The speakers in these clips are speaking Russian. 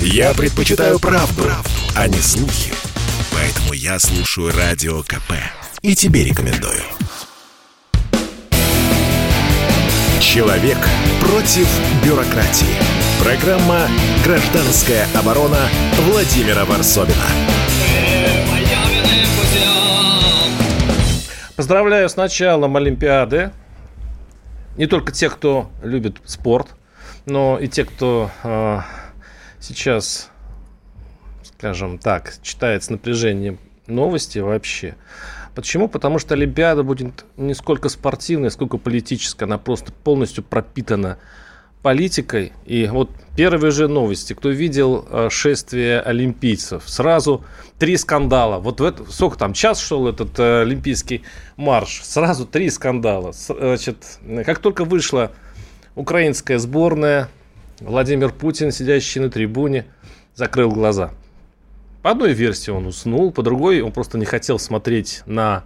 Я предпочитаю правду, правду, а не слухи. Поэтому я слушаю Радио КП. И тебе рекомендую. Человек против бюрократии. Программа «Гражданская оборона» Владимира Варсовина. Поздравляю с началом Олимпиады. Не только те, кто любит спорт, но и те, кто э, сейчас, скажем так, читает с напряжением новости вообще. Почему? Потому что Олимпиада будет не сколько спортивная, сколько политическая. Она просто полностью пропитана политикой. И вот первые же новости. Кто видел э, шествие олимпийцев? Сразу три скандала. Вот в это, сколько там, час шел этот э, олимпийский марш. Сразу три скандала. Значит, как только вышла украинская сборная, Владимир Путин, сидящий на трибуне, закрыл глаза. По одной версии он уснул, по другой он просто не хотел смотреть на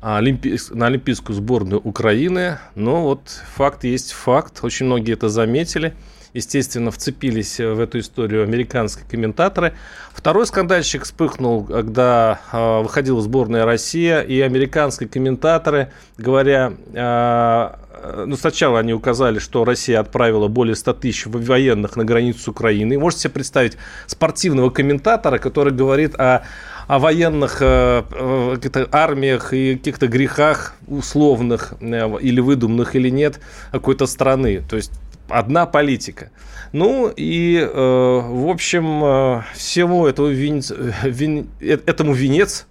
Олимпи... на Олимпийскую сборную Украины. Но вот факт есть факт. Очень многие это заметили. Естественно, вцепились в эту историю американские комментаторы. Второй скандальщик вспыхнул, когда э, выходила сборная Россия, и американские комментаторы, говоря, э, ну, сначала они указали, что Россия отправила более 100 тысяч военных на границу с Украиной. Можете себе представить спортивного комментатора, который говорит о о военных э, э, армиях и каких-то грехах условных э, или выдуманных или нет какой-то страны. То есть одна политика. Ну и, э, в общем, э, всего этого винец, вин, этому венец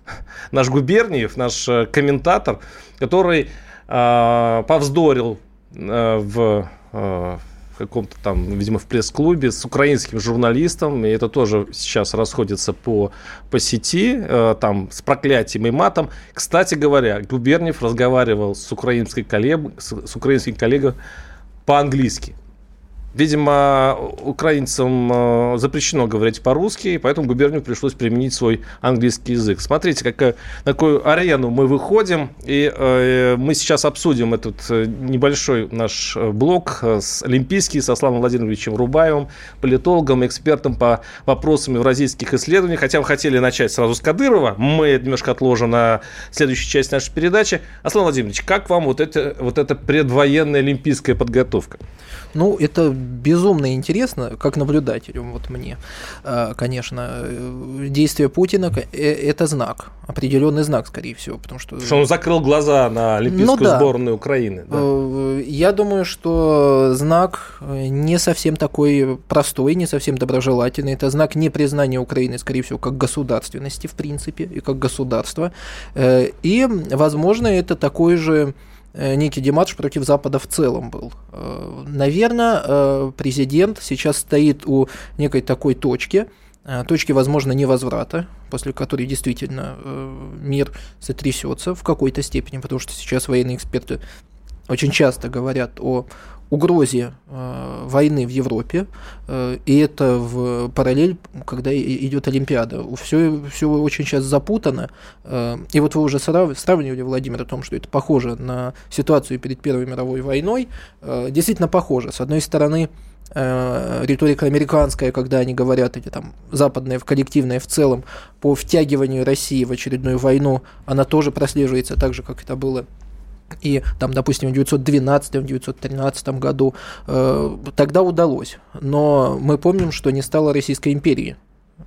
наш Губерниев, наш комментатор, который э, повздорил э, в э, в каком-то там, видимо, в пресс-клубе с украинским журналистом, и это тоже сейчас расходится по, по сети, э, там, с проклятием и матом. Кстати говоря, Губерниев разговаривал с, украинской коллег, с, с украинским коллегой по-английски. Видимо, украинцам э, запрещено говорить по-русски, поэтому губернию пришлось применить свой английский язык. Смотрите, какая, на какую арену мы выходим, и э, мы сейчас обсудим этот э, небольшой наш э, блок с Олимпийский, со Славом Владимировичем Рубаевым, политологом, экспертом по вопросам евразийских исследований. Хотя мы хотели начать сразу с Кадырова, мы немножко отложим на следующую часть нашей передачи. Аслан Владимирович, как вам вот, это, вот эта предвоенная олимпийская подготовка? Ну, это безумно интересно, как наблюдателю, вот мне, а, конечно. Действие Путина э, – это знак, определенный знак, скорее всего, потому что… Что он закрыл глаза на Олимпийскую ну, да. сборную Украины. Да. Э, я думаю, что знак не совсем такой простой, не совсем доброжелательный. Это знак непризнания Украины, скорее всего, как государственности, в принципе, и как государства. Э, и, возможно, это такой же Э, некий дематч против Запада в целом был. Э, Наверное, э, президент сейчас стоит у некой такой точки, точки, возможно, невозврата, после которой действительно мир сотрясется в какой-то степени, потому что сейчас военные эксперты очень часто говорят о угрозе э, войны в Европе, э, и это в параллель, когда идет Олимпиада. Все, все очень сейчас запутано. Э, и вот вы уже сравнивали, Владимир, о том, что это похоже на ситуацию перед Первой мировой войной. Э, действительно похоже. С одной стороны, э, риторика американская, когда они говорят, эти там западные, в коллективное в целом, по втягиванию России в очередную войну, она тоже прослеживается так же, как это было и там, допустим, в 1912-1913 году, э, тогда удалось. Но мы помним, что не стало Российской империи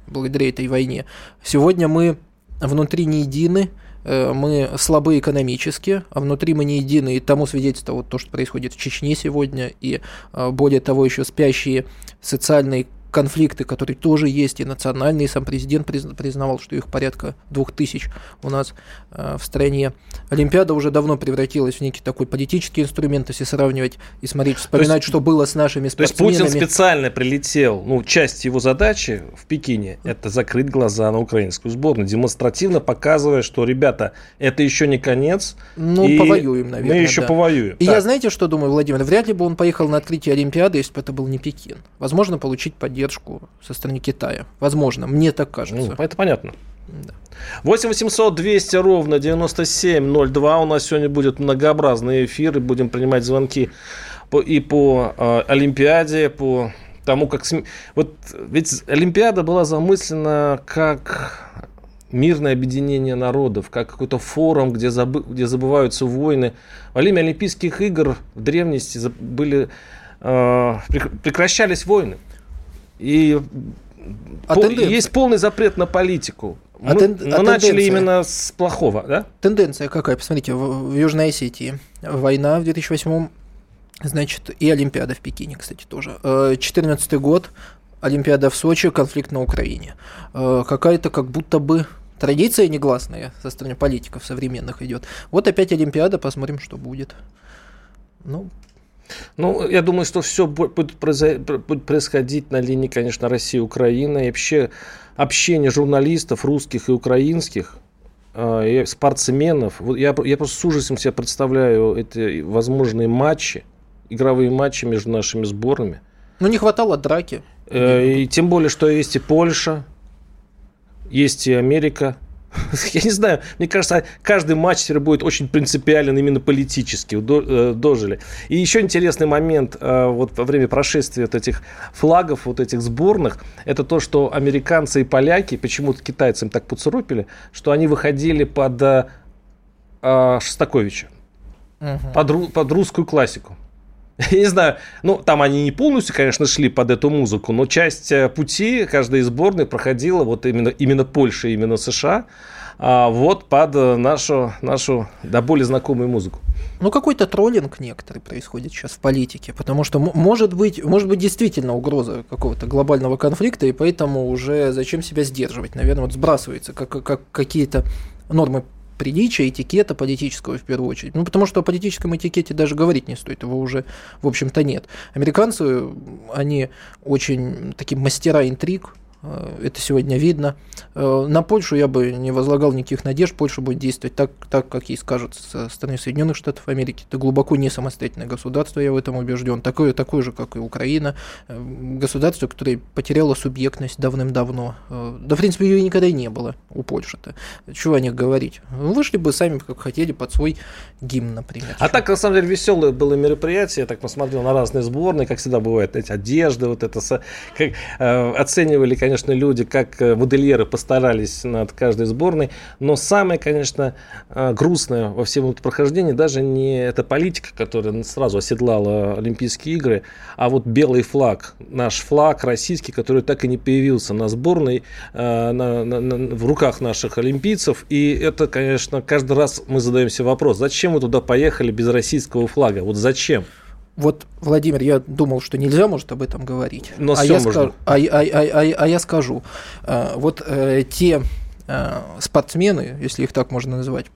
благодаря этой войне. Сегодня мы внутри не едины, э, мы слабы экономически, а внутри мы не едины, и тому свидетельство вот то, что происходит в Чечне сегодня, и э, более того, еще спящие социальные конфликты, которые тоже есть, и национальные, сам президент признавал, что их порядка двух тысяч у нас э, в стране. Олимпиада уже давно превратилась в некий такой политический инструмент, если сравнивать и смотреть, вспоминать, есть, что было с нашими спортсменами. То есть Путин специально прилетел, ну, часть его задачи в Пекине – это закрыть глаза на украинскую сборную, демонстративно показывая, что, ребята, это еще не конец. Ну, и повоюем, наверное. Мы еще да. повоюем. И так. я, знаете, что думаю, Владимир? Вряд ли бы он поехал на открытие Олимпиады, если бы это был не Пекин. Возможно, получить поддержку поддержку со стороны Китая. Возможно, мне так кажется. Ну, это понятно. Да. 8 800 200 ровно 9702. У нас сегодня будет многообразный эфир, и будем принимать звонки по, и по э, Олимпиаде, по тому, как... Вот ведь Олимпиада была замыслена как мирное объединение народов, как какой-то форум, где, забы, где забываются войны. Во время Олимпийских игр в древности были, э, прекращались войны. И а по, есть полный запрет на политику. А мы, тен, мы а начали именно с плохого, да? Тенденция какая? Посмотрите, в, в Южной Осетии война в 2008 значит, и Олимпиада в Пекине, кстати, тоже. 2014 э, год, Олимпиада в Сочи, конфликт на Украине. Э, какая-то как будто бы традиция негласная со стороны политиков современных идет. Вот опять Олимпиада, посмотрим, что будет. Ну, ну, я думаю, что все будет происходить на линии, конечно, России и Украины. И вообще общение журналистов русских и украинских, э, и спортсменов. Вот я, я просто с ужасом себе представляю эти возможные матчи, игровые матчи между нашими сборными. Ну, не хватало драки. Э, и тем более, что есть и Польша, есть и Америка. Я не знаю, мне кажется, каждый матч теперь будет очень принципиален именно политически, э, дожили. И еще интересный момент э, вот во время прошествия вот этих флагов, вот этих сборных, это то, что американцы и поляки, почему-то китайцам так поцарапили, что они выходили под э, Шостаковича, угу. под, под русскую классику. Я не знаю, ну, там они не полностью, конечно, шли под эту музыку, но часть э, пути каждой сборной проходила вот именно, именно Польша, именно США, а вот под э, нашу, нашу до более знакомую музыку. Ну, какой-то троллинг некоторый происходит сейчас в политике, потому что может быть, может быть действительно угроза какого-то глобального конфликта, и поэтому уже зачем себя сдерживать? Наверное, вот сбрасывается как, как какие-то нормы приличия, этикета политического в первую очередь. Ну, потому что о политическом этикете даже говорить не стоит, его уже, в общем-то, нет. Американцы, они очень такие мастера интриг, это сегодня видно. Э, на Польшу я бы не возлагал никаких надежд. Польша будет действовать так, так как ей скажут со стороны Соединенных Штатов Америки. Это глубоко не самостоятельное государство, я в этом убежден. Такое, такое же, как и Украина. Э, государство, которое потеряло субъектность давным-давно. Да, в принципе, ее никогда и не было у Польши-то. Чего о них говорить? Вышли бы сами, как хотели, под свой гимн, например. А так, на самом деле, веселое было мероприятие. Я так посмотрел на разные сборные, как всегда бывает, эти одежды, вот это, как, э, оценивали, конечно, конечно, люди, как э, модельеры, постарались над каждой сборной. Но самое, конечно, э, грустное во всем этом прохождении даже не эта политика, которая сразу оседлала Олимпийские игры, а вот белый флаг, наш флаг российский, который так и не появился на сборной, э, на, на, на, в руках наших олимпийцев. И это, конечно, каждый раз мы задаемся вопрос, зачем мы туда поехали без российского флага? Вот зачем? Вот, Владимир, я думал, что нельзя, может, об этом говорить. Но а, я скажу, а, а, а, а, а я скажу, э, вот э, те э, спортсмены, если их так можно назвать,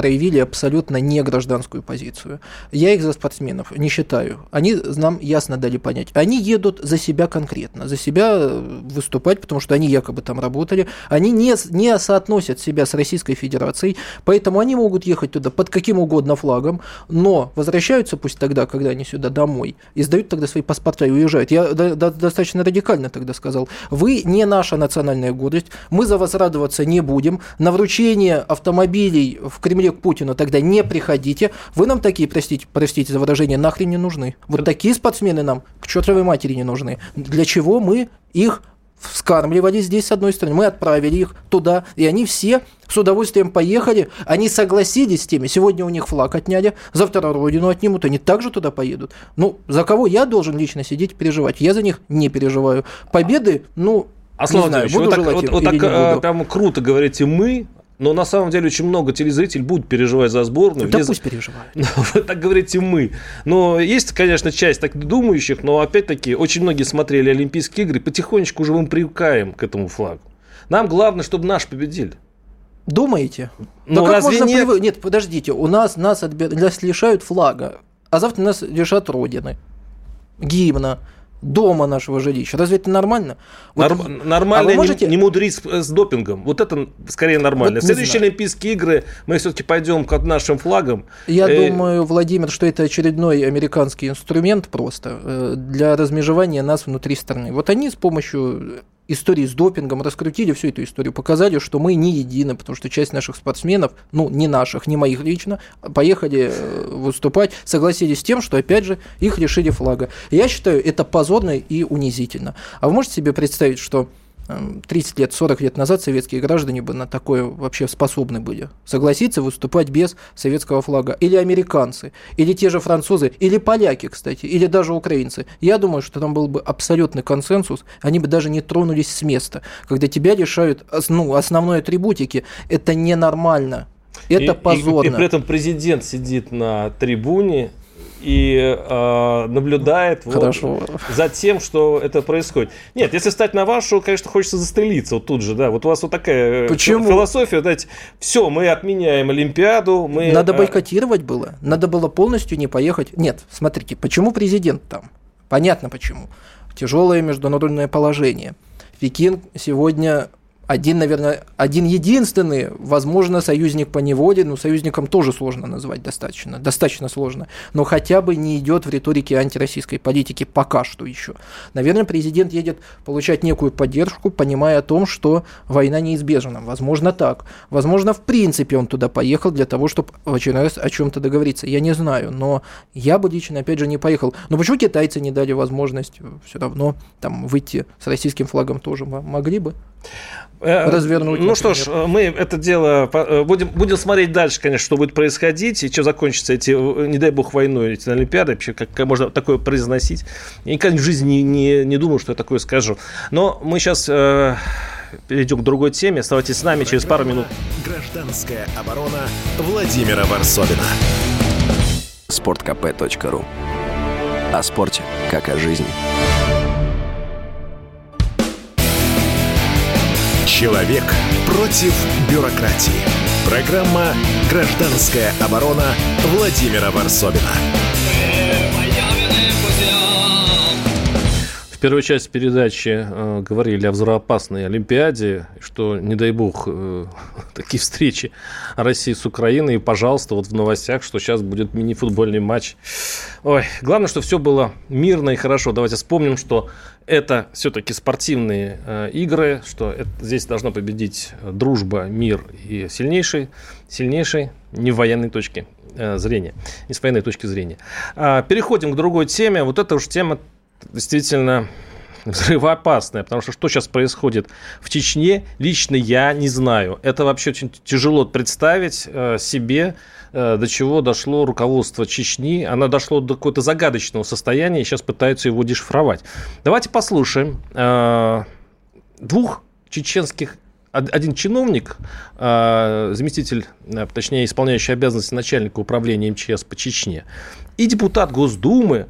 проявили абсолютно не гражданскую позицию. Я их за спортсменов не считаю. Они нам ясно дали понять. Они едут за себя конкретно, за себя э, выступать, потому что они якобы там работали. Они не, не соотносят себя с Российской Федерацией, поэтому они могут ехать туда под каким угодно флагом, но возвращаются пусть тогда, когда они сюда домой, и сдают тогда свои паспорта и уезжают. Я до, до, достаточно радикально тогда сказал. Вы не наша национальная гордость, мы за вас радоваться не будем. На вручение автомобилей в Кремле к Путину, тогда не приходите. Вы нам такие, простите, простите за выражение, нахрен не нужны. Вот такие спортсмены нам к чертовой матери не нужны. Для чего мы их вскармливали здесь, с одной стороны, мы отправили их туда, и они все с удовольствием поехали, они согласились с теми, сегодня у них флаг отняли, завтра родину отнимут, они также туда поедут. Ну, за кого я должен лично сидеть и переживать? Я за них не переживаю. Победы, ну, а знаю, буду вот так, вот, вот так а, прям круто говорите мы, но на самом деле очень много телезрителей будут переживать за сборную. Да Вне... пусть переживают. Так говорите мы. Но есть, конечно, часть так думающих, но опять-таки очень многие смотрели Олимпийские игры, потихонечку уже мы привыкаем к этому флагу. Нам главное, чтобы наш победили. Думаете? Но да разве нет? Прив... Нет, подождите, у нас нас, отбир... нас лишают флага, а завтра нас лишат Родины, гимна дома нашего жилища. Разве это нормально? Вот, Нор- нормально а можете... не, не мудрить с, с допингом. Вот это скорее нормально. Вот Следующие Олимпийские игры мы все-таки пойдем к нашим флагам. Я э... думаю, Владимир, что это очередной американский инструмент просто э, для размежевания нас внутри страны. Вот они с помощью истории с допингом, раскрутили всю эту историю, показали, что мы не едины, потому что часть наших спортсменов, ну, не наших, не моих лично, поехали э, выступать, согласились с тем, что, опять же, их лишили флага. Я считаю, это позорно и унизительно. А вы можете себе представить, что 30 лет, 40 лет назад советские граждане бы на такое вообще способны были. Согласиться выступать без советского флага. Или американцы, или те же французы, или поляки, кстати, или даже украинцы. Я думаю, что там был бы абсолютный консенсус, они бы даже не тронулись с места. Когда тебя лишают ну, основной атрибутики, это ненормально. Это и, позорно. И, и при этом президент сидит на трибуне и э, наблюдает вот, за тем, что это происходит. Нет, если стать на вашу, конечно, хочется застрелиться вот тут же, да. Вот у вас вот такая Почему? философия, знаете, все, мы отменяем Олимпиаду, мы... Надо бойкотировать было, надо было полностью не поехать. Нет, смотрите, почему президент там? Понятно почему. Тяжелое международное положение. Пекин сегодня один, наверное, один единственный, возможно, союзник по неволе, но союзником тоже сложно назвать достаточно, достаточно сложно, но хотя бы не идет в риторике антироссийской политики пока что еще. Наверное, президент едет получать некую поддержку, понимая о том, что война неизбежна. Возможно, так. Возможно, в принципе, он туда поехал для того, чтобы в очередной раз о чем-то договориться. Я не знаю, но я бы лично, опять же, не поехал. Но почему китайцы не дали возможность все равно там выйти с российским флагом тоже могли бы? Э, развернуть. Ну например. что ж, мы это дело э, будем, будем смотреть дальше, конечно, что будет происходить, и что закончится эти, э, не дай бог, войной, эти Олимпиады, вообще, как, как можно такое произносить. Я никогда в жизни не, не, не думал, что я такое скажу. Но мы сейчас э, перейдем к другой теме. Оставайтесь с нами через пару минут. Гражданская оборона Владимира Варсовина. Спорткп.ру О спорте, как о жизни. Человек против бюрократии. Программа «Гражданская оборона» Владимира Варсовина. Первой части передачи э, говорили о взрывоопасной Олимпиаде, что, не дай бог, э, такие встречи России с Украиной. И, пожалуйста, вот в новостях, что сейчас будет мини-футбольный матч. Ой, главное, что все было мирно и хорошо. Давайте вспомним, что это все-таки спортивные э, игры, что это, здесь должна победить дружба, мир и сильнейший, сильнейший не в военной точке э, зрения, не с военной точки зрения. А, переходим к другой теме. Вот эта уж тема действительно взрывоопасная, потому что что сейчас происходит в Чечне, лично я не знаю. Это вообще очень тяжело представить э, себе, Э, до чего дошло руководство Чечни. Она дошло до какого-то загадочного состояния и сейчас пытаются его дешифровать. Давайте послушаем э, двух чеченских один чиновник, заместитель, точнее, исполняющий обязанности начальника управления МЧС по Чечне, и депутат Госдумы,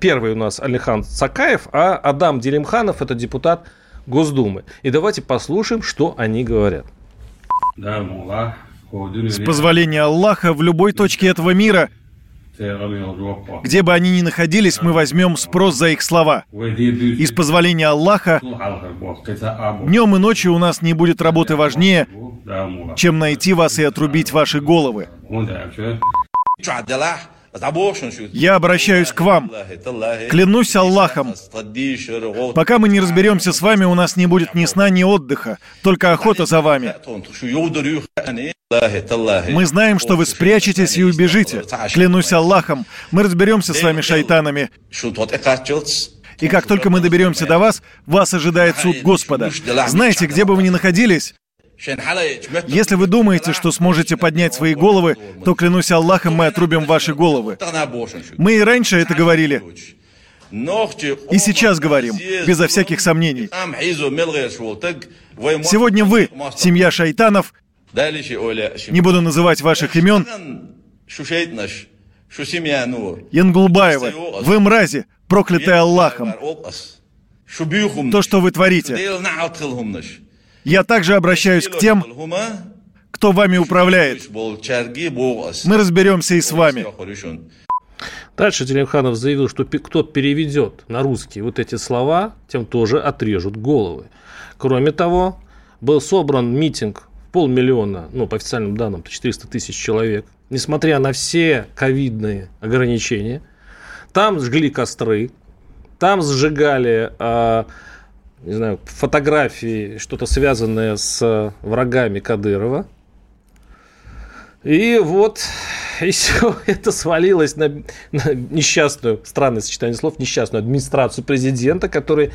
первый у нас Алихан Цакаев, а Адам Делимханов – это депутат Госдумы. И давайте послушаем, что они говорят. С позволения Аллаха, в любой точке этого мира, где бы они ни находились, мы возьмем спрос за их слова. И с позволения Аллаха, днем и ночью у нас не будет работы важнее, чем найти вас и отрубить ваши головы. Я обращаюсь к вам. Клянусь Аллахом. Пока мы не разберемся с вами, у нас не будет ни сна, ни отдыха, только охота за вами. Мы знаем, что вы спрячетесь и убежите. Клянусь Аллахом, мы разберемся с вами, шайтанами. И как только мы доберемся до вас, вас ожидает суд Господа. Знаете, где бы вы ни находились, если вы думаете, что сможете поднять свои головы, то, клянусь Аллахом, мы отрубим ваши головы. Мы и раньше это говорили. И сейчас говорим, безо всяких сомнений. Сегодня вы, семья шайтанов, не буду называть ваших имен, Янгулбаевы, вы мрази, проклятые Аллахом. То, что вы творите. Я также обращаюсь к тем, кто вами управляет. Мы разберемся и с вами. Дальше Телемханов заявил, что кто переведет на русский вот эти слова, тем тоже отрежут головы. Кроме того, был собран митинг в полмиллиона, ну, по официальным данным, 400 тысяч человек. Несмотря на все ковидные ограничения, там жгли костры, там сжигали э, не знаю, фотографии, что-то связанное с врагами Кадырова. И вот, и все это свалилось на, на несчастную, странное сочетание слов, несчастную администрацию президента, который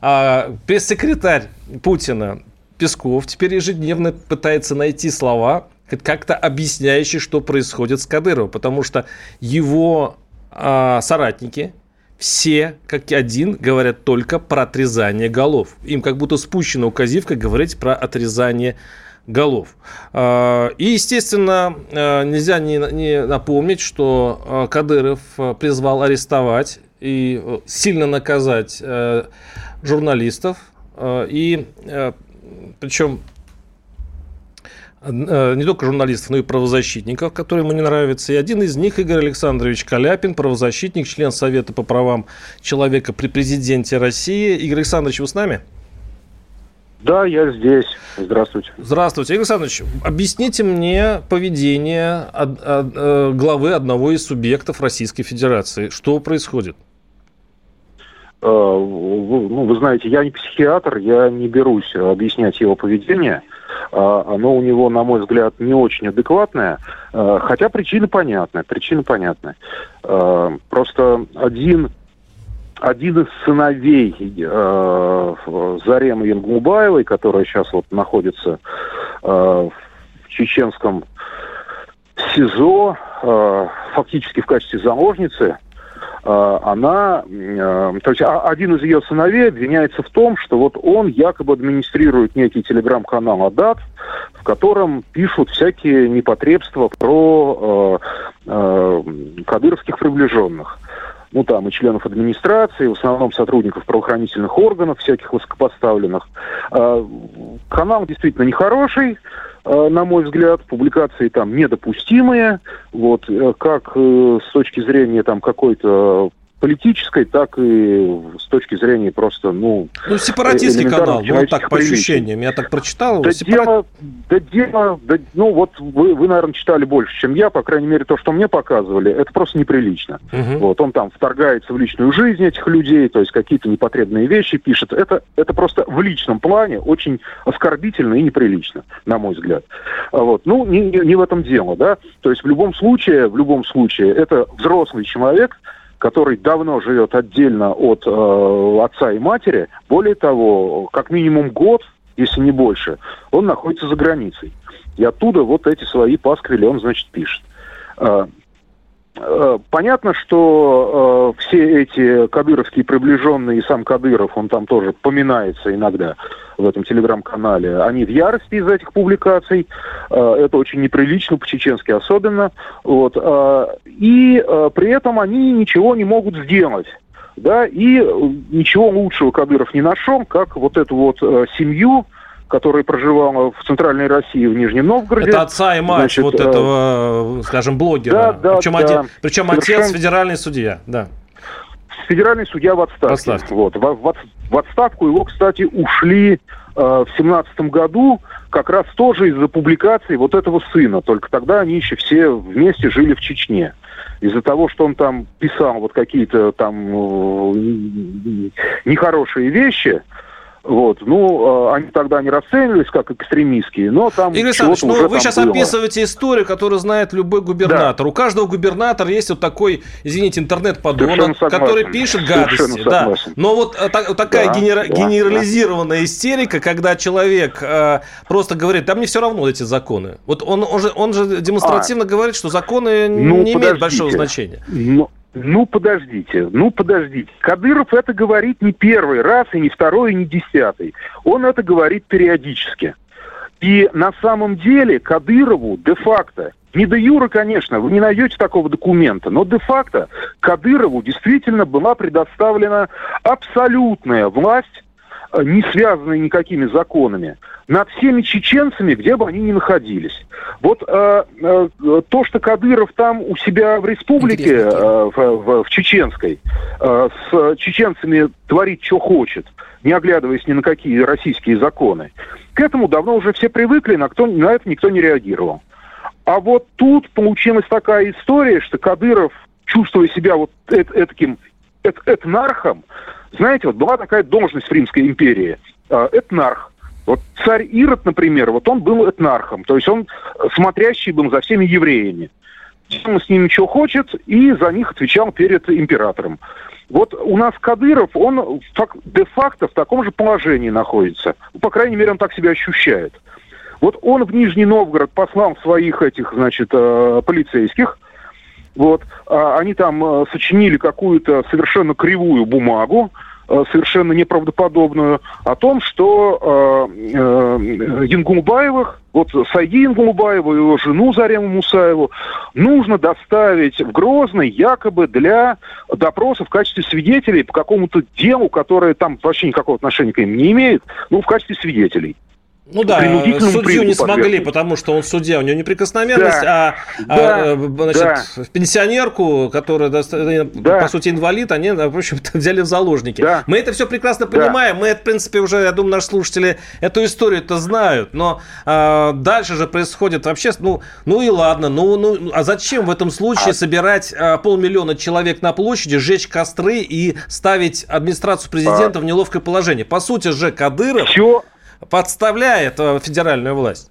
а, пресс-секретарь Путина Песков теперь ежедневно пытается найти слова, как-то объясняющие, что происходит с Кадыровым, потому что его а, соратники, все, как один, говорят только про отрезание голов. Им как будто спущена указивка говорить про отрезание голов. А, и, естественно, а, нельзя не напомнить, что а, Кадыров призвал арестовать и сильно наказать журналистов. И причем не только журналистов, но и правозащитников, которые ему не нравятся. И один из них, Игорь Александрович Каляпин, правозащитник, член Совета по правам человека при президенте России. Игорь Александрович, вы с нами? Да, я здесь. Здравствуйте. Здравствуйте. Игорь Александрович, объясните мне поведение э, главы одного из субъектов Российской Федерации. Что происходит? Э, ну, вы знаете, я не психиатр, я не берусь объяснять его поведение. Э, оно у него, на мой взгляд, не очень адекватное, хотя причина понятная, причина понятная. Просто один один из сыновей Заремы Янгмубаевой, которая сейчас вот находится в чеченском СИЗО, фактически в качестве заложницы, она, э, то есть а, один из ее сыновей обвиняется в том, что вот он якобы администрирует некий телеграм-канал Адат, в котором пишут всякие непотребства про э, э, кадыровских приближенных ну там и членов администрации, в основном сотрудников правоохранительных органов, всяких высокопоставленных. А, канал действительно нехороший, на мой взгляд, публикации там недопустимые, вот, э, как э, с точки зрения там какой-то политической, так и с точки зрения просто, ну... Ну, сепаратистский канал, ну, так, по ощущениям, я так прочитал. Да, сепара... дело, да дело, да, ну, вот вы, вы, наверное, читали больше, чем я, по крайней мере, то, что мне показывали, это просто неприлично. Угу. Вот, он там вторгается в личную жизнь этих людей, то есть какие-то непотребные вещи пишет. Это, это просто в личном плане очень оскорбительно и неприлично, на мой взгляд. А вот, ну, не, не, не в этом дело, да, то есть в любом случае, в любом случае, это взрослый человек, который давно живет отдельно от э, отца и матери. Более того, как минимум год, если не больше, он находится за границей. И оттуда вот эти свои пасквили он, значит, пишет. Э, э, понятно, что э, все эти кадыровские приближенные, и сам Кадыров, он там тоже поминается иногда, в этом телеграм-канале, они в ярости из этих публикаций. Э, это очень неприлично, по-чеченски особенно. Вот. Э, и э, при этом они ничего не могут сделать. Да, и ничего лучшего Кадыров не нашел, как вот эту вот семью, которая проживала в центральной России, в Нижнем Новгороде. Это отца и мать Значит, вот этого, скажем, блогера. Да, да, причем, да, один, причем совершенно... отец федеральный судья, да федеральный судья в отставке. Вот. В, в, в отставку его, кстати, ушли э, в семнадцатом году как раз тоже из-за публикации вот этого сына. Только тогда они еще все вместе жили в Чечне. Из-за того, что он там писал вот какие-то там э, нехорошие вещи, вот, ну, а, они тогда не расценивались как экстремистские, но там... Игорь Александрович, ну вы сейчас было. описываете историю, которую знает любой губернатор. Да. У каждого губернатора есть вот такой, извините, интернет-подонок, который пишет гадости. Да. Но вот а, та, такая да, генера- да, генерализированная да. истерика, когда человек э, просто говорит, да мне все равно эти законы. Вот он, он, же, он же демонстративно а, говорит, что законы ну, не имеют большого значения. Ну, ну, подождите, ну, подождите. Кадыров это говорит не первый раз, и не второй, и не десятый. Он это говорит периодически. И на самом деле Кадырову де-факто, не до юра, конечно, вы не найдете такого документа, но де-факто Кадырову действительно была предоставлена абсолютная власть не связанные никакими законами, над всеми чеченцами, где бы они ни находились. Вот э, э, то, что Кадыров там у себя в республике, э, в, в, в чеченской, э, с чеченцами творит, что хочет, не оглядываясь ни на какие российские законы, к этому давно уже все привыкли, на, кто, на это никто не реагировал. А вот тут получилась такая история, что Кадыров, чувствуя себя вот эт, этаким эт, этнархом, Знаете, вот была такая должность в Римской империи э, – этнарх. Вот царь Ирод, например, вот он был этнархом, то есть он смотрящий был за всеми евреями. Он с ними что хочет, и за них отвечал перед императором. Вот у нас Кадыров, он де-факто в таком же положении находится. По крайней мере, он так себя ощущает. Вот он в Нижний Новгород послал своих этих, значит, э, полицейских. Вот, а они там э, сочинили какую-то совершенно кривую бумагу, Э, совершенно неправдоподобную о том, что э, э, Янгулбаевых, вот Сайги Янгулбаеву и его жену Зарему Мусаеву нужно доставить в Грозный якобы для допроса в качестве свидетелей по какому-то делу, которое там вообще никакого отношения к ним не имеет, ну, в качестве свидетелей. Ну да, судью не смогли, потому что он судья, у него неприкосновенность, да, а, да, а значит, да. пенсионерку, которая, да. по сути, инвалид, они, в общем-то, взяли в заложники. Да. Мы это все прекрасно понимаем, да. мы, в принципе, уже, я думаю, наши слушатели эту историю-то знают, но а, дальше же происходит вообще, ну, ну и ладно, ну, ну, а зачем в этом случае а... собирать а, полмиллиона человек на площади, сжечь костры и ставить администрацию президента а... в неловкое положение? По сути же, Кадыров... Все подставляет э, федеральную власть?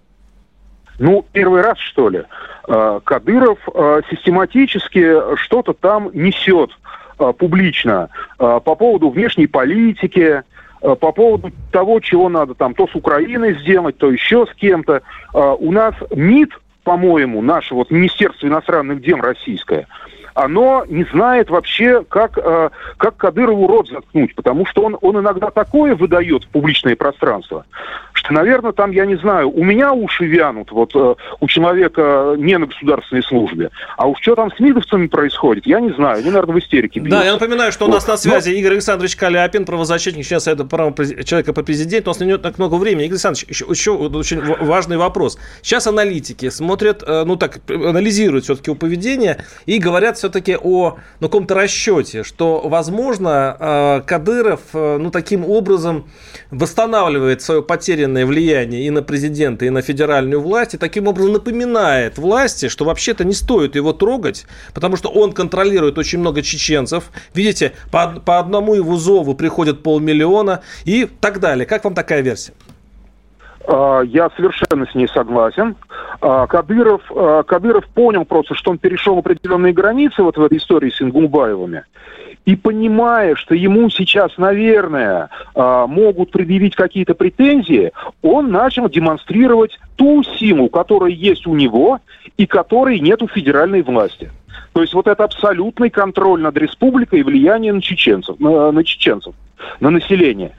Ну, первый раз, что ли. Э, Кадыров э, систематически что-то там несет публично по поводу внешней политики, по поводу того, чего надо там то с Украиной сделать, то еще с кем-то. У нас МИД, по-моему, наше вот Министерство иностранных дел российское – оно не знает вообще, как, э, как Кадырову рот заткнуть, потому что он, он иногда такое выдает в публичное пространство, что, наверное, там, я не знаю, у меня уши вянут, вот э, у человека не на государственной службе, а уж что там с мидовцами происходит, я не знаю, они, наверное, в истерике бьются. Да, я напоминаю, что у нас на связи Но... Игорь Александрович Каляпин, правозащитник, сейчас это право человека по президенту, у нас не так много времени. Игорь Александрович, еще, еще очень важный вопрос. Сейчас аналитики смотрят, э, ну так, анализируют все-таки поведение и говорят все-таки о ну, каком-то расчете, что, возможно, э, Кадыров э, ну, таким образом восстанавливает свое потерянное влияние и на президента, и на федеральную власть, и таким образом напоминает власти, что вообще-то не стоит его трогать, потому что он контролирует очень много чеченцев. Видите, по, по одному его зову приходит полмиллиона и так далее. Как вам такая версия? А, я совершенно с ней согласен. А, Кадыров, а, Кадыров понял просто, что он перешел определенные границы вот в этой истории с Ингулбаевыми. И понимая, что ему сейчас, наверное, могут предъявить какие-то претензии, он начал демонстрировать ту силу, которая есть у него и которой нет у федеральной власти. То есть вот это абсолютный контроль над республикой и влияние на чеченцев, на, на чеченцев, на население.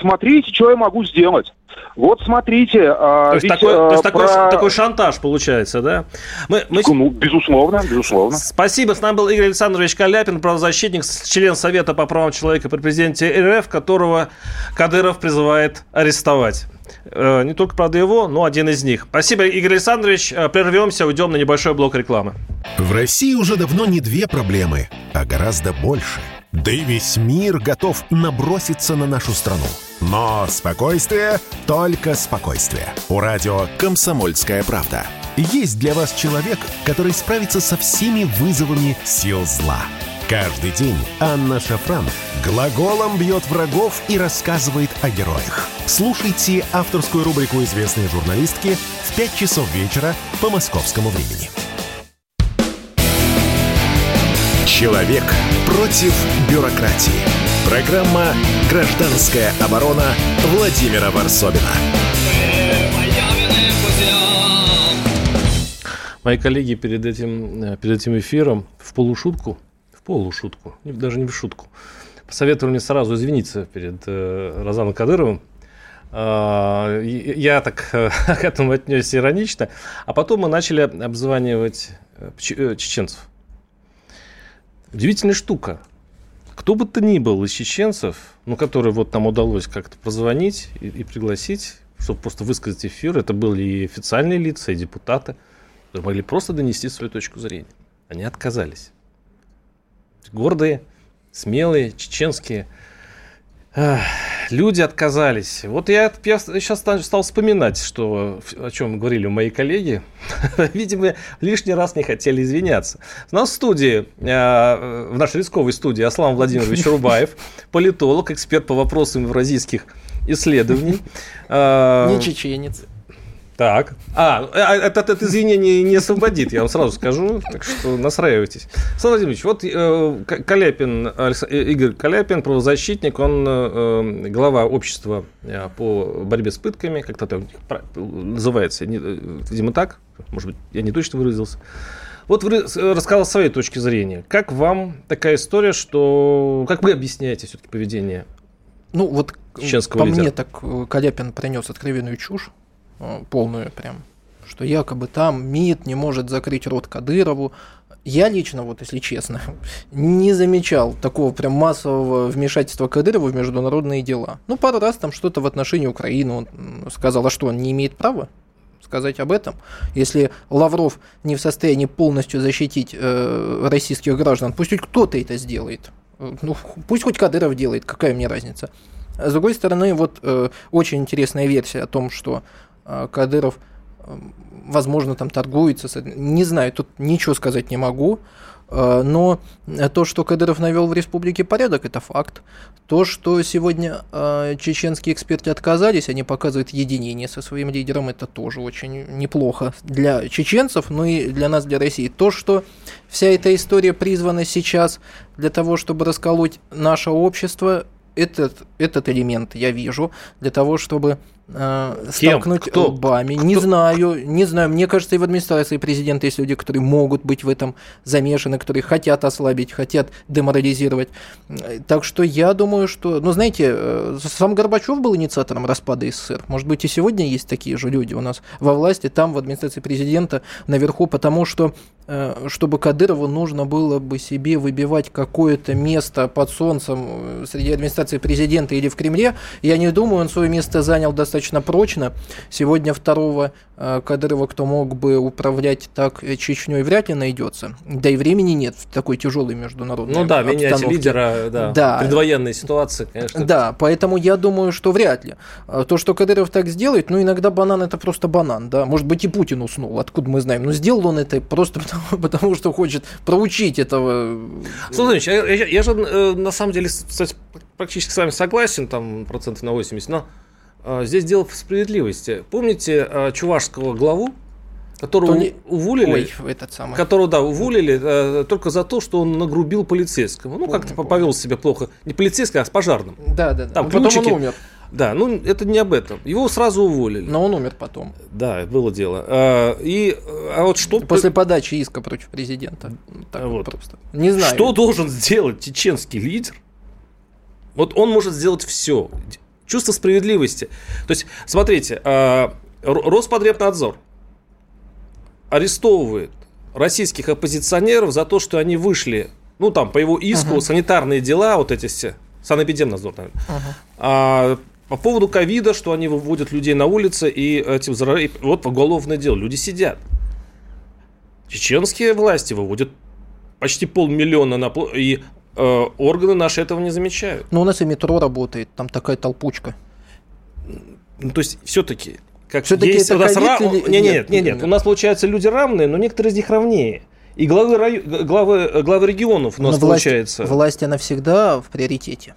Смотрите, что я могу сделать. Вот смотрите. А, то есть, ведь, такой, а, то есть про... такой, такой шантаж получается, да? Мы, мы... Ну, безусловно, безусловно. Спасибо. С нами был Игорь Александрович Каляпин, правозащитник, член Совета по правам человека при президенте РФ, которого Кадыров призывает арестовать. Э, не только, правда, его, но один из них. Спасибо, Игорь Александрович. Э, прервемся, уйдем на небольшой блок рекламы. В России уже давно не две проблемы, а гораздо больше. Да и весь мир готов наброситься на нашу страну. Но спокойствие, только спокойствие. У радио «Комсомольская правда». Есть для вас человек, который справится со всеми вызовами сил зла. Каждый день Анна Шафран глаголом бьет врагов и рассказывает о героях. Слушайте авторскую рубрику известной журналистки в 5 часов вечера по московскому времени. Человек против бюрократии. Программа «Гражданская оборона» Владимира Варсобина. Мои коллеги перед этим, э, перед этим эфиром в полушутку, в полушутку, даже не в шутку, посоветовали мне сразу извиниться перед э, Розаном Кадыровым. Э, я так э, к этому отнесся иронично. А потом мы начали обзванивать э чеченцев. Удивительная штука. Кто бы то ни был из чеченцев, ну, который вот нам удалось как-то позвонить и, и пригласить, чтобы просто высказать эфир, это были и официальные лица, и депутаты, которые могли просто донести свою точку зрения. Они отказались. Гордые, смелые, чеченские эх, люди отказались. Вот я, я сейчас стал вспоминать, что, о чем говорили мои коллеги. Видимо, лишний раз не хотели извиняться. У нас в студии, э, в нашей рисковой студии, Аслан Владимирович Рубаев, политолог, эксперт по вопросам евразийских исследований. Не чеченец. Так. А, а этот, этот извинение не освободит, я вам сразу скажу. Так что настраивайтесь. Слава Владимирович, вот э, Каляпин, э, Игорь Каляпин, правозащитник, он э, глава общества э, по борьбе с пытками, как-то это называется, не, видимо так, может быть, я не точно выразился. Вот вы рассказал своей точки зрения. Как вам такая история, что... Как вы объясняете все-таки поведение ну, вот по лидера? мне так Каляпин принес откровенную чушь Э, полную прям, что якобы там МИД не может закрыть рот Кадырову. Я лично, вот если честно, не замечал такого прям массового вмешательства Кадырова в международные дела. Ну, пару раз там что-то в отношении Украины он сказал, а что, он не имеет права сказать об этом. Если Лавров не в состоянии полностью защитить э, российских граждан, пусть хоть кто-то это сделает. Э, ну, пусть хоть Кадыров делает, какая мне разница. С другой стороны, вот э, очень интересная версия о том, что Кадыров, возможно, там торгуется. Не знаю, тут ничего сказать не могу. А, но то, что Кадыров навел в республике порядок, это факт. То, что сегодня э, чеченские эксперты отказались, они показывают единение со своим лидером, это тоже очень неплохо для чеченцев, но и для нас, для России. То, что вся эта история призвана сейчас для того, чтобы расколоть наше общество, этот, этот элемент я вижу для того, чтобы э, столкнуть Кто? лбами. Кто? Не знаю, не знаю. Мне кажется, и в администрации президента есть люди, которые могут быть в этом замешаны, которые хотят ослабить, хотят деморализировать. Так что я думаю, что... Ну, знаете, э, сам Горбачев был инициатором распада СССР. Может быть, и сегодня есть такие же люди у нас во власти, там, в администрации президента, наверху, потому что Э, чтобы Кадырову нужно было бы себе выбивать какое-то место под солнцем э, среди администрации президента или в Кремле, я не думаю, он свое место занял достаточно прочно. Сегодня второго э, Кадырова, кто мог бы управлять так Чечней, вряд ли найдется. Да и времени нет в такой тяжелой международной Ну да, менять лидера, да, да. предвоенной ситуации, конечно. Да, поэтому я думаю, что вряд ли. То, что Кадыров так сделает, ну иногда банан это просто банан, да. Может быть и Путин уснул, откуда мы знаем. Но сделал он это просто потому потому что хочет проучить этого. Слушай, я, я, я же э, на самом деле кстати, практически с вами согласен, там процентов на 80, но э, здесь дело в справедливости. Помните э, чувашского главу, которого не... уволили, Ой, этот самый. которого, да, уволили э, только за то, что он нагрубил полицейскому. Ну, как-то повел себя плохо. Не полицейскому, а с пожарным. Да, да, да. Там Потом он умер. Да, ну это не об этом. Его сразу уволили. Но он умер потом. Да, было дело. А, и а вот что после подачи иска против президента. Так вот. просто. Не знаю. Что должен сделать чеченский лидер? Вот он может сделать все. Чувство справедливости. То есть, смотрите, а, Роспотребнадзор арестовывает российских оппозиционеров за то, что они вышли, ну там по его иску, uh-huh. санитарные дела, вот эти все, санэпидемнадзор, наверное, uh-huh. а, по поводу ковида, что они выводят людей на улицы и этим вот уголовное дело. Люди сидят. Чеченские власти выводят почти полмиллиона на и органы наши этого не замечают. Но у нас и метро работает, там такая толпучка. Ну, то есть, все-таки, как все-таки есть это у нас ра... или... нет, нет, нет, нет, нет, у нас получается люди равные, но некоторые из них равнее. И главы, рай... главы, главы регионов у нас но власть, получается. Власть, она всегда в приоритете.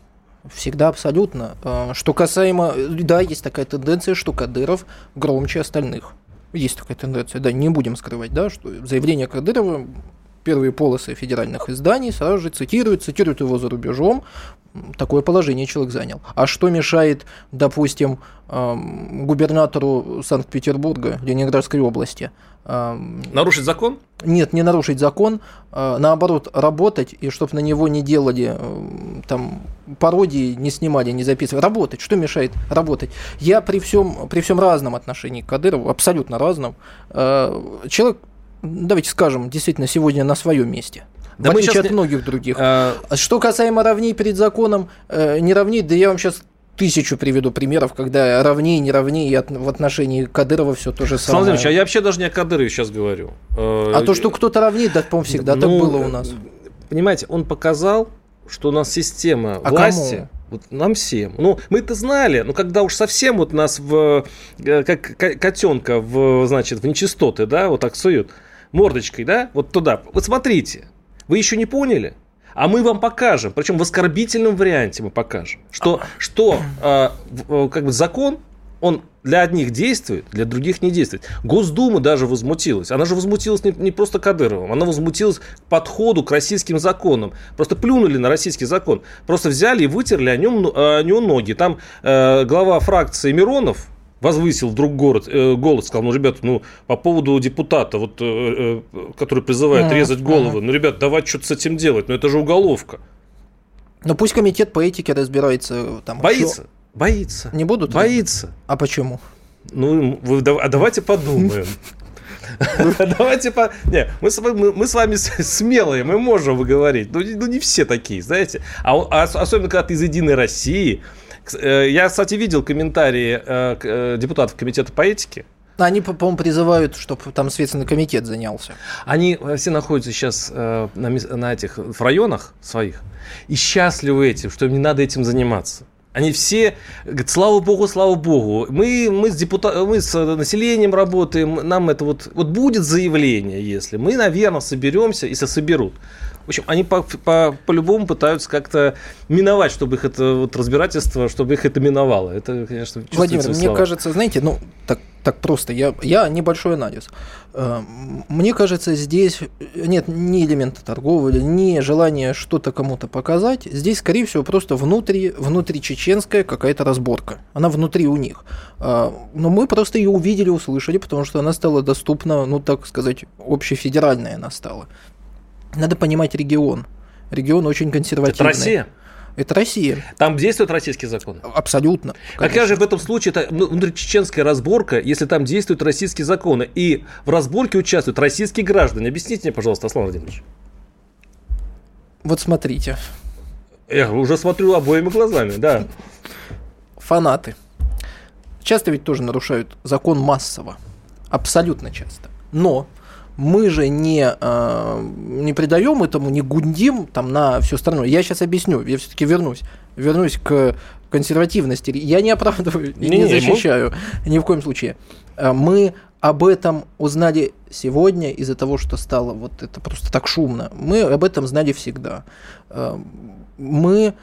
Всегда абсолютно. А, что касаемо... Да, есть такая тенденция, что Кадыров громче остальных. Есть такая тенденция, да, не будем скрывать, да, что заявление Кадырова первые полосы федеральных изданий сразу же цитируют, цитируют его за рубежом. Такое положение человек занял. А что мешает, допустим, губернатору Санкт-Петербурга, Ленинградской области, Нарушить закон? Нет, не нарушить закон, а, наоборот, работать, и чтобы на него не делали там пародии, не снимали, не записывали. Работать. Что мешает работать? Я при всем, при всем разном отношении к Кадырову, абсолютно разном, а, человек, давайте скажем, действительно сегодня на своем месте. Да в отличие от многих других. А... Что касаемо равней перед законом, э, не равней, да я вам сейчас тысячу приведу примеров, когда равнее, не равнее, и от, в отношении Кадырова все то же самое. Смотрите, а я вообще даже не о Кадырове сейчас говорю. А то, что кто-то равнее, да, по-моему, всегда ну, так было у нас. Понимаете, он показал, что у нас система а власти... Кому? Вот нам всем. Ну, мы это знали, но когда уж совсем вот нас в, э, как котенка в, значит, в нечистоты, да, вот так суют, мордочкой, да, вот туда. Вот смотрите, вы еще не поняли? А мы вам покажем, причем в оскорбительном варианте мы покажем, что, что э, как бы закон он для одних действует, для других не действует. Госдума даже возмутилась. Она же возмутилась не, не просто Кадыровым, она возмутилась к подходу к российским законам. Просто плюнули на российский закон. Просто взяли и вытерли о нем, о нем ноги. Там э, глава фракции Миронов, возвысил вдруг город, э, голос, сказал, ну, ребята, ну, по поводу депутата, вот, э, э, который призывает а, резать головы, а. ну, ребят, давайте что-то с этим делать, ну, это же уголовка. Ну, пусть комитет по этике разбирается. Там, Боится. Боится. Не будут? Боится. А почему? Ну, вы, а давайте подумаем. Давайте по... Не, мы, с, мы, мы с вами смелые, мы можем говорить. Ну, ну не все такие, знаете. А, а особенно, когда ты из Единой России. Э, я, кстати, видел комментарии э, э, депутатов Комитета по этике. Они, по-моему, призывают, чтобы там Следственный комитет занялся. Они все находятся сейчас на, на этих в районах своих и счастливы этим, что им не надо этим заниматься. Они все говорят, слава богу, слава богу. Мы, мы, с депутат, мы с населением работаем, нам это вот, вот будет заявление, если мы, наверное, соберемся, если соберут. В общем, они по, по, по-любому пытаются как-то миновать, чтобы их это вот разбирательство, чтобы их это миновало. Это, конечно, Владимир, мне слова. кажется, знаете, ну, так, так просто, я, я небольшой анализ. Э, мне кажется, здесь нет ни элемента торговли, ни желания что-то кому-то показать. Здесь, скорее всего, просто внутри, внутри чеченская какая-то разборка. Она внутри у них. Э, но мы просто ее увидели, услышали, потому что она стала доступна, ну, так сказать, общефедеральная она стала. Надо понимать регион. Регион очень консервативный. Это Россия? Это Россия. Там действует российский закон? Абсолютно. Какая же в этом случае это внутричеченская разборка, если там действуют российские законы, и в разборке участвуют российские граждане? Объясните мне, пожалуйста, Аслан Владимирович. Вот смотрите. Я уже смотрю обоими глазами, да. Фанаты. Часто ведь тоже нарушают закон массово. Абсолютно часто. Но мы же не, э, не придаем этому, не гундим там на всю страну. Я сейчас объясню, я все-таки вернусь. Вернусь к консервативности. Я не оправдываю не, не защищаю мы... ни в коем случае. Э, мы об этом узнали сегодня из-за того, что стало вот это просто так шумно. Мы об этом знали всегда. Э, мы,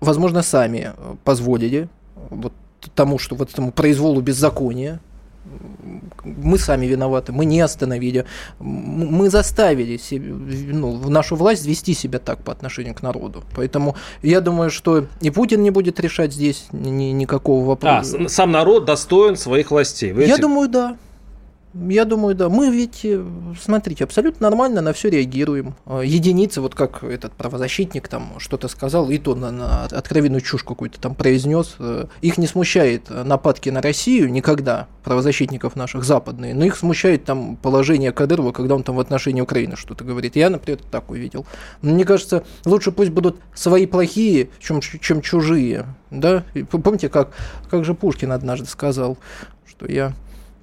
возможно, сами позволили вот тому, что вот этому произволу беззакония, мы сами виноваты, мы не остановили, мы заставили себе, ну, нашу власть вести себя так по отношению к народу. Поэтому я думаю, что и Путин не будет решать здесь ни, никакого вопроса. А, сам народ достоин своих властей. Вы я эти... думаю, да. Я думаю, да. Мы ведь, э, смотрите, абсолютно нормально на все реагируем. Э, единицы, вот как этот правозащитник там что-то сказал, и то на, на откровенную чушь какую-то там произнес, э, их не смущает нападки на Россию никогда, правозащитников наших западные, но их смущает там положение Кадырова, когда он там в отношении Украины что-то говорит. Я, например, так увидел. Мне кажется, лучше пусть будут свои плохие, чем, чем чужие. Да? помните, как, как же Пушкин однажды сказал, что я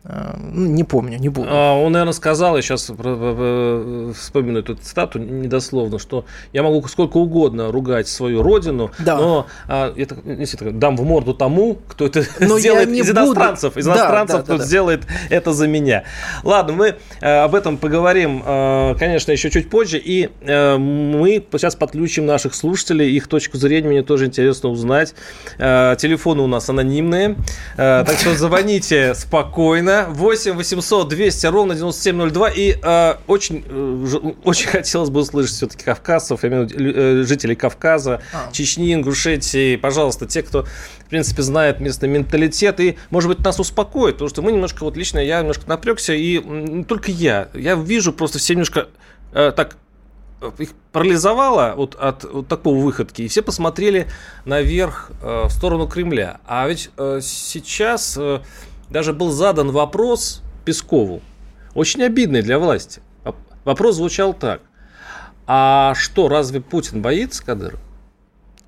не помню, не буду. А, он, наверное, сказал, я сейчас вспомню эту цитату недословно, что я могу сколько угодно ругать свою родину, да. но а, я так, если дам в морду тому, кто это но сделает из буду. иностранцев, из да, иностранцев, да, кто да, сделает да. это за меня. Ладно, мы э, об этом поговорим, э, конечно, еще чуть позже, и мы сейчас подключим наших слушателей, их точку зрения мне тоже интересно узнать. Телефоны у нас анонимные, так что звоните спокойно, 8 800 200 ровно 9702. И э, очень, э, очень хотелось бы услышать все-таки кавказцев, именно э, жителей Кавказа, а. Чечни, Ингушетии. Пожалуйста, те, кто, в принципе, знает местный менталитет и, может быть, нас успокоит, потому что мы немножко, вот лично я немножко напрягся, и не только я. Я вижу просто все немножко э, так их парализовало вот от вот такого выходки, и все посмотрели наверх э, в сторону Кремля. А ведь э, сейчас э, даже был задан вопрос Пескову, очень обидный для власти. Вопрос звучал так. А что, разве Путин боится Кадырова?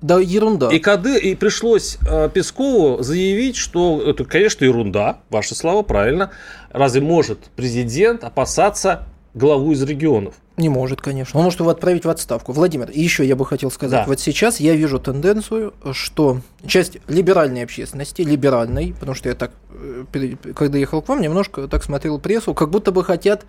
Да, ерунда. И, Кады, и пришлось э, Пескову заявить, что это, конечно, ерунда, ваши слова, правильно. Разве может президент опасаться главу из регионов. Не может, конечно. Он может его отправить в отставку. Владимир, и еще я бы хотел сказать. Да. Вот сейчас я вижу тенденцию, что часть либеральной общественности, либеральной, потому что я так, э, когда ехал к вам, немножко так смотрел прессу, как будто бы хотят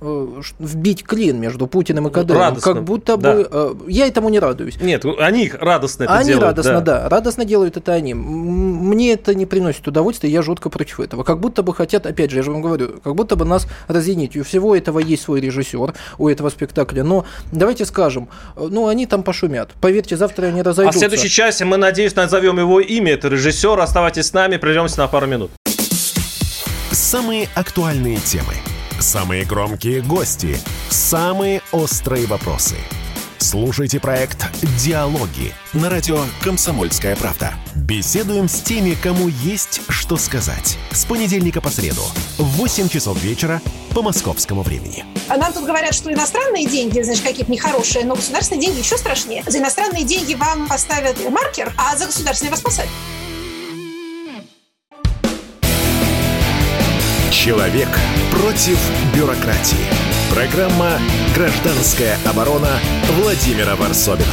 вбить клин между Путиным и Кадыровым. Радостно, как будто да. бы... Э, я этому не радуюсь. Нет, они радостно это они делают. Они радостно, да. да. Радостно делают это они. Мне это не приносит удовольствия, я жутко против этого. Как будто бы хотят, опять же, я же вам говорю, как будто бы нас разъединить. У всего этого есть свой режиссер, у этого спектакля. Но давайте скажем, э, ну, они там пошумят. Поверьте, завтра они разойдутся. А в следующей части мы, надеюсь, назовем его имя. Это режиссер. Оставайтесь с нами, прервемся на пару минут. Самые актуальные темы – Самые громкие гости, самые острые вопросы. Слушайте проект «Диалоги» на радио «Комсомольская правда». Беседуем с теми, кому есть что сказать. С понедельника по среду в 8 часов вечера по московскому времени. А нам тут говорят, что иностранные деньги, значит, какие-то нехорошие, но государственные деньги еще страшнее. За иностранные деньги вам поставят маркер, а за государственные вас посадят. Человек против бюрократии. Программа «Гражданская оборона» Владимира Варсобина.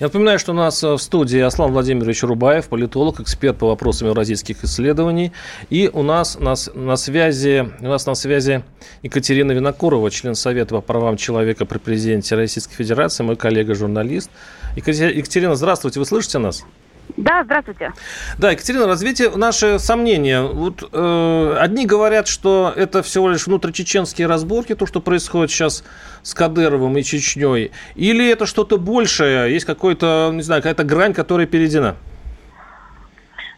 Я напоминаю, что у нас в студии Аслан Владимирович Рубаев, политолог, эксперт по вопросам евразийских исследований. И у нас на, на, связи, у нас на связи Екатерина Винокурова, член Совета по правам человека при президенте Российской Федерации, мой коллега-журналист. Екатерина, здравствуйте, вы слышите нас? Да, здравствуйте. Да, Екатерина, развейте наши сомнения. Вот э, одни говорят, что это всего лишь внутричеченские разборки, то, что происходит сейчас с Кадыровым и Чечней, или это что-то большее, есть какой-то, не знаю, какая-то грань, которая перейдена?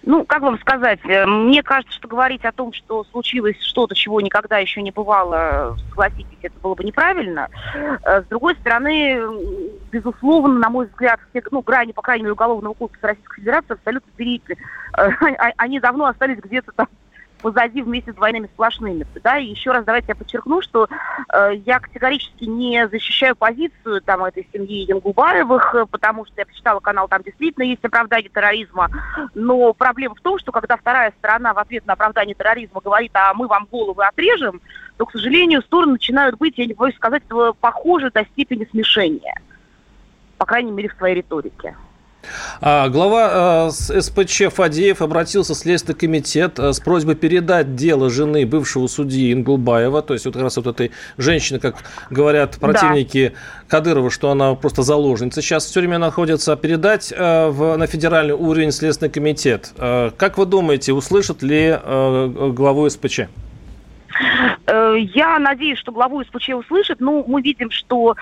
Ну, как вам сказать, э, мне кажется, что говорить о том, что случилось что-то, чего никогда еще не бывало, согласитесь, это было бы неправильно. Э, с другой стороны, безусловно, на мой взгляд, все, ну, грани, по крайней мере, уголовного кодекса Российской Федерации абсолютно перейты. Э, они давно остались где-то там позади вместе с двойными сплошными. Да? И еще раз давайте я подчеркну, что э, я категорически не защищаю позицию там этой семьи Янгубаевых, э, потому что я почитала канал, там действительно есть оправдание терроризма. Но проблема в том, что когда вторая сторона в ответ на оправдание терроризма говорит, а мы вам головы отрежем, то, к сожалению, стороны начинают быть, я не боюсь сказать, похожи до степени смешения. По крайней мере, в своей риторике. А, глава э, СПЧ Фадеев обратился в Следственный комитет э, с просьбой передать дело жены бывшего судьи Инглбаева, то есть вот как раз вот этой женщины, как говорят противники да. Кадырова, что она просто заложница. Сейчас в тюрьме находится, передать в, на федеральный уровень Следственный комитет. Как вы думаете, услышат ли главу СПЧ? Э, я надеюсь, что главу СПЧ услышит. Ну, мы видим, что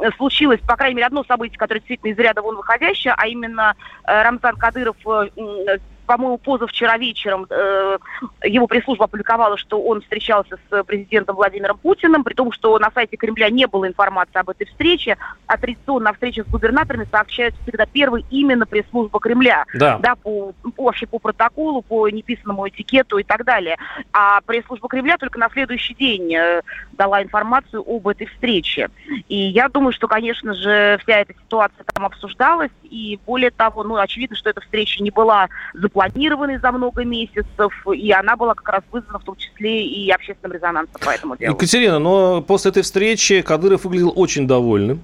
э, случилось, по крайней мере, одно событие, которое действительно из ряда вон выходящее, а именно э, Рамзан Кадыров по-моему, позавчера вечером э, его пресс-служба опубликовала, что он встречался с президентом Владимиром Путиным, при том, что на сайте Кремля не было информации об этой встрече, а традиционно на встречах с губернаторами сообщают всегда первый именно пресс-служба Кремля, да. Да, по, вообще по протоколу, по неписанному этикету и так далее. А пресс-служба Кремля только на следующий день э, дала информацию об этой встрече. И я думаю, что, конечно же, вся эта ситуация там обсуждалась, и более того, ну, очевидно, что эта встреча не была запланированной за много месяцев, и она была как раз вызвана в том числе и общественным резонансом по этому делу. Екатерина, но после этой встречи Кадыров выглядел очень довольным.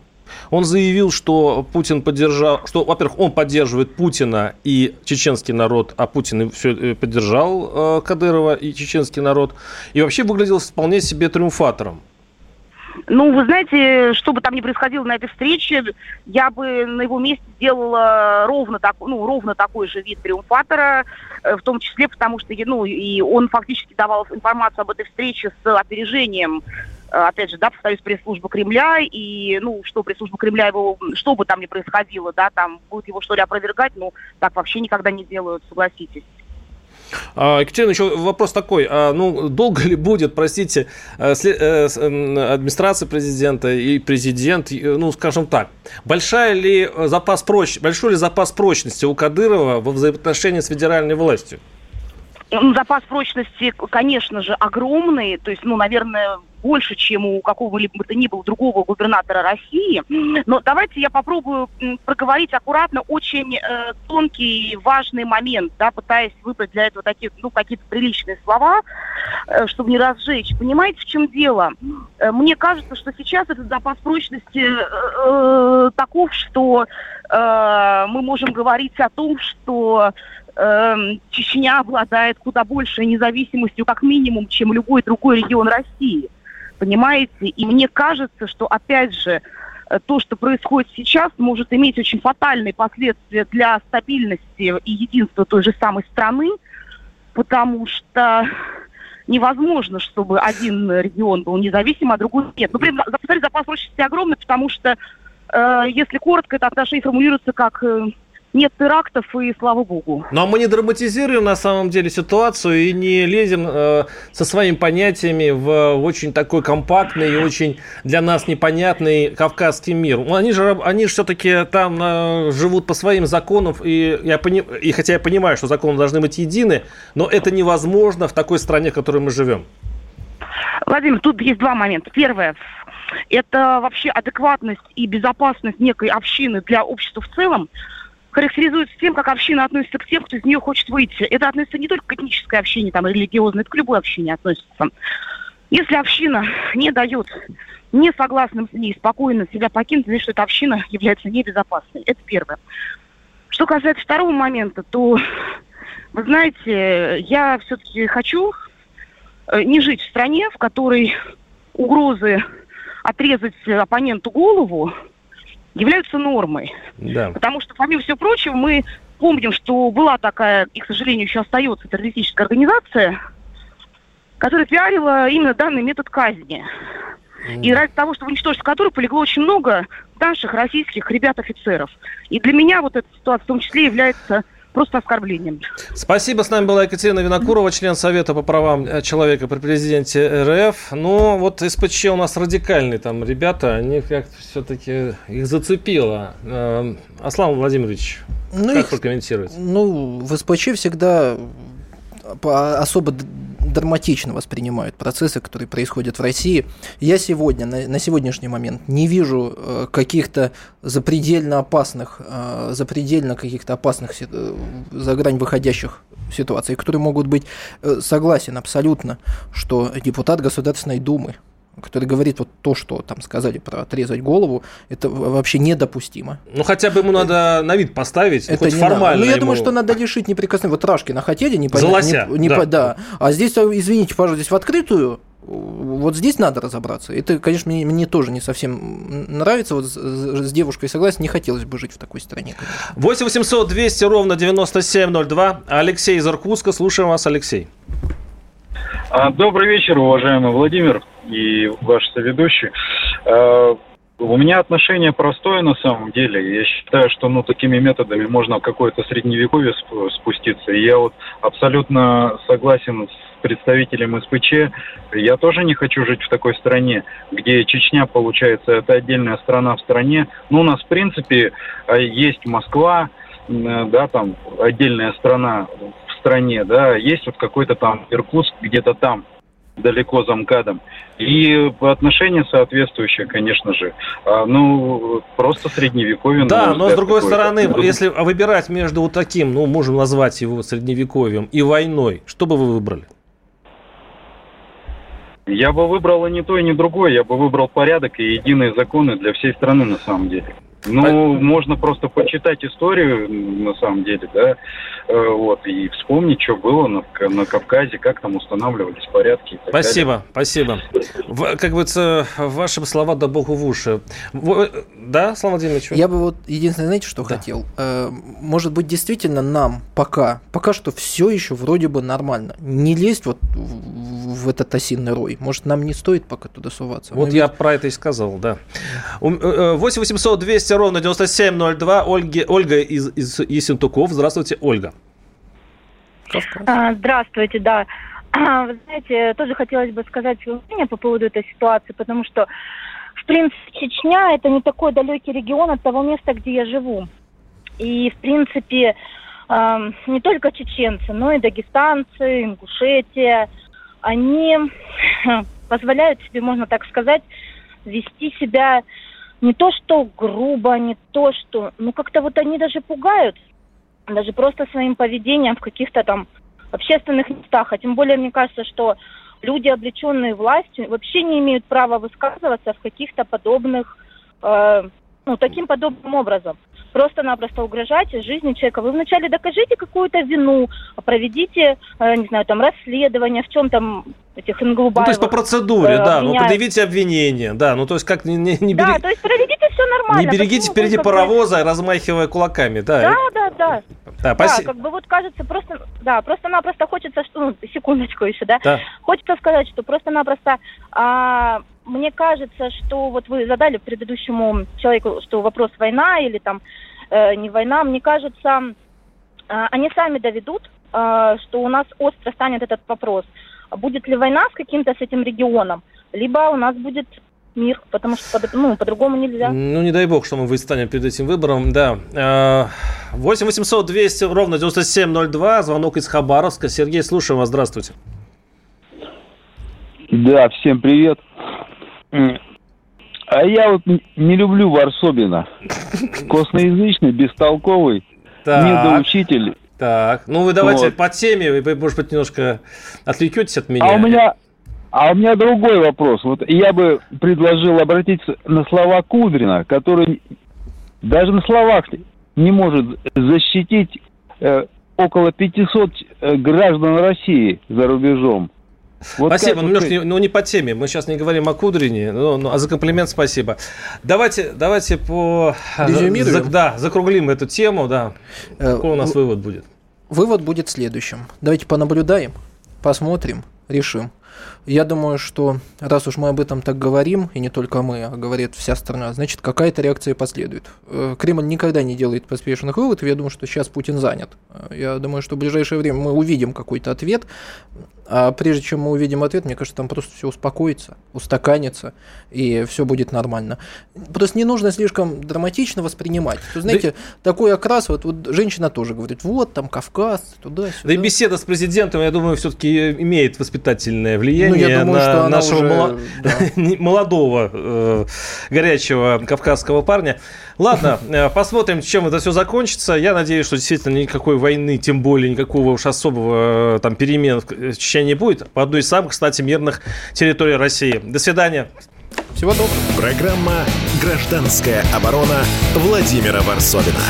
Он заявил, что Путин поддержал, что, во-первых, он поддерживает Путина и чеченский народ, а Путин все э, поддержал э, Кадырова и чеченский народ, и вообще выглядел вполне себе триумфатором. Ну, вы знаете, что бы там ни происходило на этой встрече, я бы на его месте сделала ровно, так, ну, ровно такой же вид триумфатора, э, в том числе потому, что ну, и он фактически давал информацию об этой встрече с опережением э, опять же, да, повторюсь, пресс-служба Кремля, и, ну, что пресс-служба Кремля его, что бы там ни происходило, да, там, будет его что ли опровергать, ну, так вообще никогда не делают, согласитесь. А, Екатерина, еще вопрос такой. А, ну, долго ли будет, простите, э, э, администрация президента и президент, ну, скажем так, большая ли запас проч... большой ли запас прочности у Кадырова во взаимоотношении с федеральной властью? Ну, запас прочности, конечно же, огромный. То есть, ну, наверное, больше, чем у какого-либо то ни было другого губернатора России. Но давайте я попробую проговорить аккуратно очень э, тонкий важный момент, да, пытаясь выбрать для этого такие, ну, какие-то приличные слова, э, чтобы не разжечь. Понимаете, в чем дело? Э, мне кажется, что сейчас этот запас прочности э, э, таков, что э, мы можем говорить о том, что э, Чечня обладает куда большей независимостью, как минимум, чем любой другой регион России. Понимаете? И мне кажется, что, опять же, э, то, что происходит сейчас, может иметь очень фатальные последствия для стабильности и единства той же самой страны, потому что невозможно, чтобы один регион был независим, а другой нет. Ну, повторюсь, запас прочности огромный, потому что, э, если коротко, это отношение формулируется как э, нет терактов, и слава богу. Но мы не драматизируем на самом деле ситуацию и не лезем э, со своими понятиями в очень такой компактный и очень для нас непонятный кавказский мир. Ну, они же, они же все-таки там э, живут по своим законам, и, я пони... и хотя я понимаю, что законы должны быть едины, но это невозможно в такой стране, в которой мы живем. Владимир, тут есть два момента. Первое, это вообще адекватность и безопасность некой общины для общества в целом характеризуется тем, как община относится к тем, кто из нее хочет выйти. Это относится не только к этнической общине, там, религиозной, это к любой общине относится. Если община не дает не согласным с ней спокойно себя покинуть, значит, эта община является небезопасной. Это первое. Что касается второго момента, то, вы знаете, я все-таки хочу э, не жить в стране, в которой угрозы отрезать оппоненту голову являются нормой. Да. Потому что, помимо всего прочего, мы помним, что была такая, и, к сожалению, еще остается террористическая организация, которая пиарила именно данный метод казни. Mm. И ради того, чтобы уничтожить которую, полегло очень много наших российских ребят-офицеров. И для меня вот эта ситуация в том числе является просто оскорблением. Спасибо. С нами была Екатерина Винокурова, член Совета по правам э, человека при президенте РФ. Ну, вот СПЧ у нас радикальные там ребята, они как-то все-таки их зацепило. Э, Аслан Владимирович, ну, как их, прокомментировать? Ну, в СПЧ всегда особо драматично воспринимают процессы, которые происходят в России. Я сегодня, на, на сегодняшний момент, не вижу э, каких-то запредельно опасных, э, запредельно каких-то опасных э, за грань выходящих ситуаций, которые могут быть согласен абсолютно, что депутат Государственной Думы, который говорит вот то, что там сказали про отрезать голову, это вообще недопустимо. Ну, хотя бы ему надо на вид поставить, это хоть формально. Ну, я ему... думаю, что надо лишить неприкосновенности. Вот Рашкина хотели, не понятно. Не, не да. По, да. А здесь, извините, пожалуйста, здесь в открытую вот здесь надо разобраться. Это, конечно, мне, мне тоже не совсем нравится. Вот с, с девушкой согласен, не хотелось бы жить в такой стране. Конечно. 8 800 200 ровно 9702. Алексей из Иркутска. Слушаем вас, Алексей. А, добрый вечер, уважаемый Владимир и ваш соведущий. А, у меня отношение простое на самом деле. Я считаю, что ну, такими методами можно в какое-то средневековье спуститься. И я вот абсолютно согласен с представителем СПЧ. Я тоже не хочу жить в такой стране, где Чечня, получается, это отдельная страна в стране. Ну, у нас, в принципе, а, есть Москва, да, там отдельная страна в стране, да, есть вот какой-то там Иркутск где-то там, далеко за МКАДом. И отношения соответствующие, конечно же. А, ну, просто средневековье. Да, но с другой стороны, если выбирать между вот таким, ну, можем назвать его средневековьем, и войной, что бы вы выбрали? Я бы выбрал и не то, и не другое. Я бы выбрал порядок и единые законы для всей страны на самом деле. Ну, а... можно просто почитать историю, на самом деле, да, вот, и вспомнить, что было на, на Кавказе, как там устанавливались порядки. спасибо, далее. спасибо. В, как бы это ваши слова да богу в уши. В, да, Слава Владимирович? Я бы вот единственное, знаете, что да. хотел? Э, может быть, действительно нам пока, пока что все еще вроде бы нормально. Не лезть вот в, в этот осинный рой. Может, нам не стоит пока туда суваться. Вот Мы я ведь... про это и сказал, да. 8 800 200 ровно 9702. Ольги, Ольга из, из Ессентуков. Здравствуйте, Ольга. А, здравствуйте, да. А, вы знаете, тоже хотелось бы сказать свое мнение по поводу этой ситуации, потому что, в принципе, Чечня – это не такой далекий регион от того места, где я живу. И, в принципе, не только чеченцы, но и дагестанцы, Ингушетия, они позволяют себе, можно так сказать, вести себя не то что грубо, не то что... Ну, как-то вот они даже пугают, даже просто своим поведением в каких-то там общественных местах. А тем более, мне кажется, что люди, облеченные властью, вообще не имеют права высказываться в каких-то подобных, э, ну, таким подобным образом просто-напросто угрожать жизни человека. Вы вначале докажите какую-то вину, проведите, э, не знаю, там, расследование, в чем там этих Ингулбаевых. Ну, то есть по процедуре, э, да, ну предъявите обвинение, да, ну то есть как не, не, не берег... Да, то есть проведите все нормально. Не берегите впереди паровоза, размахивая кулаками, да. Да, да, да. Да, да как бы вот кажется, просто, да, просто-напросто хочется, что, ну, секундочку еще, да, да. хочется сказать, что просто-напросто а, мне кажется, что вот вы задали предыдущему человеку, что вопрос война или там э, не война, мне кажется, э, они сами доведут, э, что у нас остро станет этот вопрос. Будет ли война с каким-то с этим регионом, либо у нас будет мир, потому что по, ну, по-другому нельзя. Ну, не дай бог, что мы выстанем перед этим выбором, да. 8 800 200 ровно 9702, звонок из Хабаровска. Сергей, слушаем вас, здравствуйте. Да, всем привет. А я вот не люблю Варсобина. Косноязычный, бестолковый, так, недоучитель. Так, ну вы давайте вот. по теме, вы, может быть, немножко отвлекетесь от меня. А у меня, а у меня другой вопрос. Вот я бы предложил обратиться на слова Кудрина, который даже на словах не может защитить э, около 500 э, граждан России за рубежом. Вот спасибо, ну, немножко, ну не по теме, мы сейчас не говорим о Кудрине, но, но, а за комплимент спасибо. Давайте, давайте по... За, да, закруглим эту тему, да. Э, Какой у нас вывод будет? Вывод будет следующим. Давайте понаблюдаем, посмотрим, решим. Я думаю, что раз уж мы об этом так говорим, и не только мы, а говорит вся страна, значит, какая-то реакция последует. Э, Кремль никогда не делает поспешных выводов, я думаю, что сейчас Путин занят. Э, я думаю, что в ближайшее время мы увидим какой-то ответ, а прежде чем мы увидим ответ, мне кажется, там просто все успокоится, устаканится, и все будет нормально. Просто не нужно слишком драматично воспринимать. То, знаете, да... такой окрас, вот, вот женщина тоже говорит, вот там Кавказ, туда-сюда. Да и беседа с президентом, я думаю, все-таки имеет воспитательное влияние ну, я думаю, на что нашего уже... мало... да. молодого, э, горячего кавказского парня. Ладно, э, посмотрим, чем это все закончится. Я надеюсь, что действительно никакой войны, тем более никакого уж особого э, там перемен в Чечне не будет. По одной из самых, кстати, мирных территорий России. До свидания. Всего доброго. Программа «Гражданская оборона» Владимира Варсовина.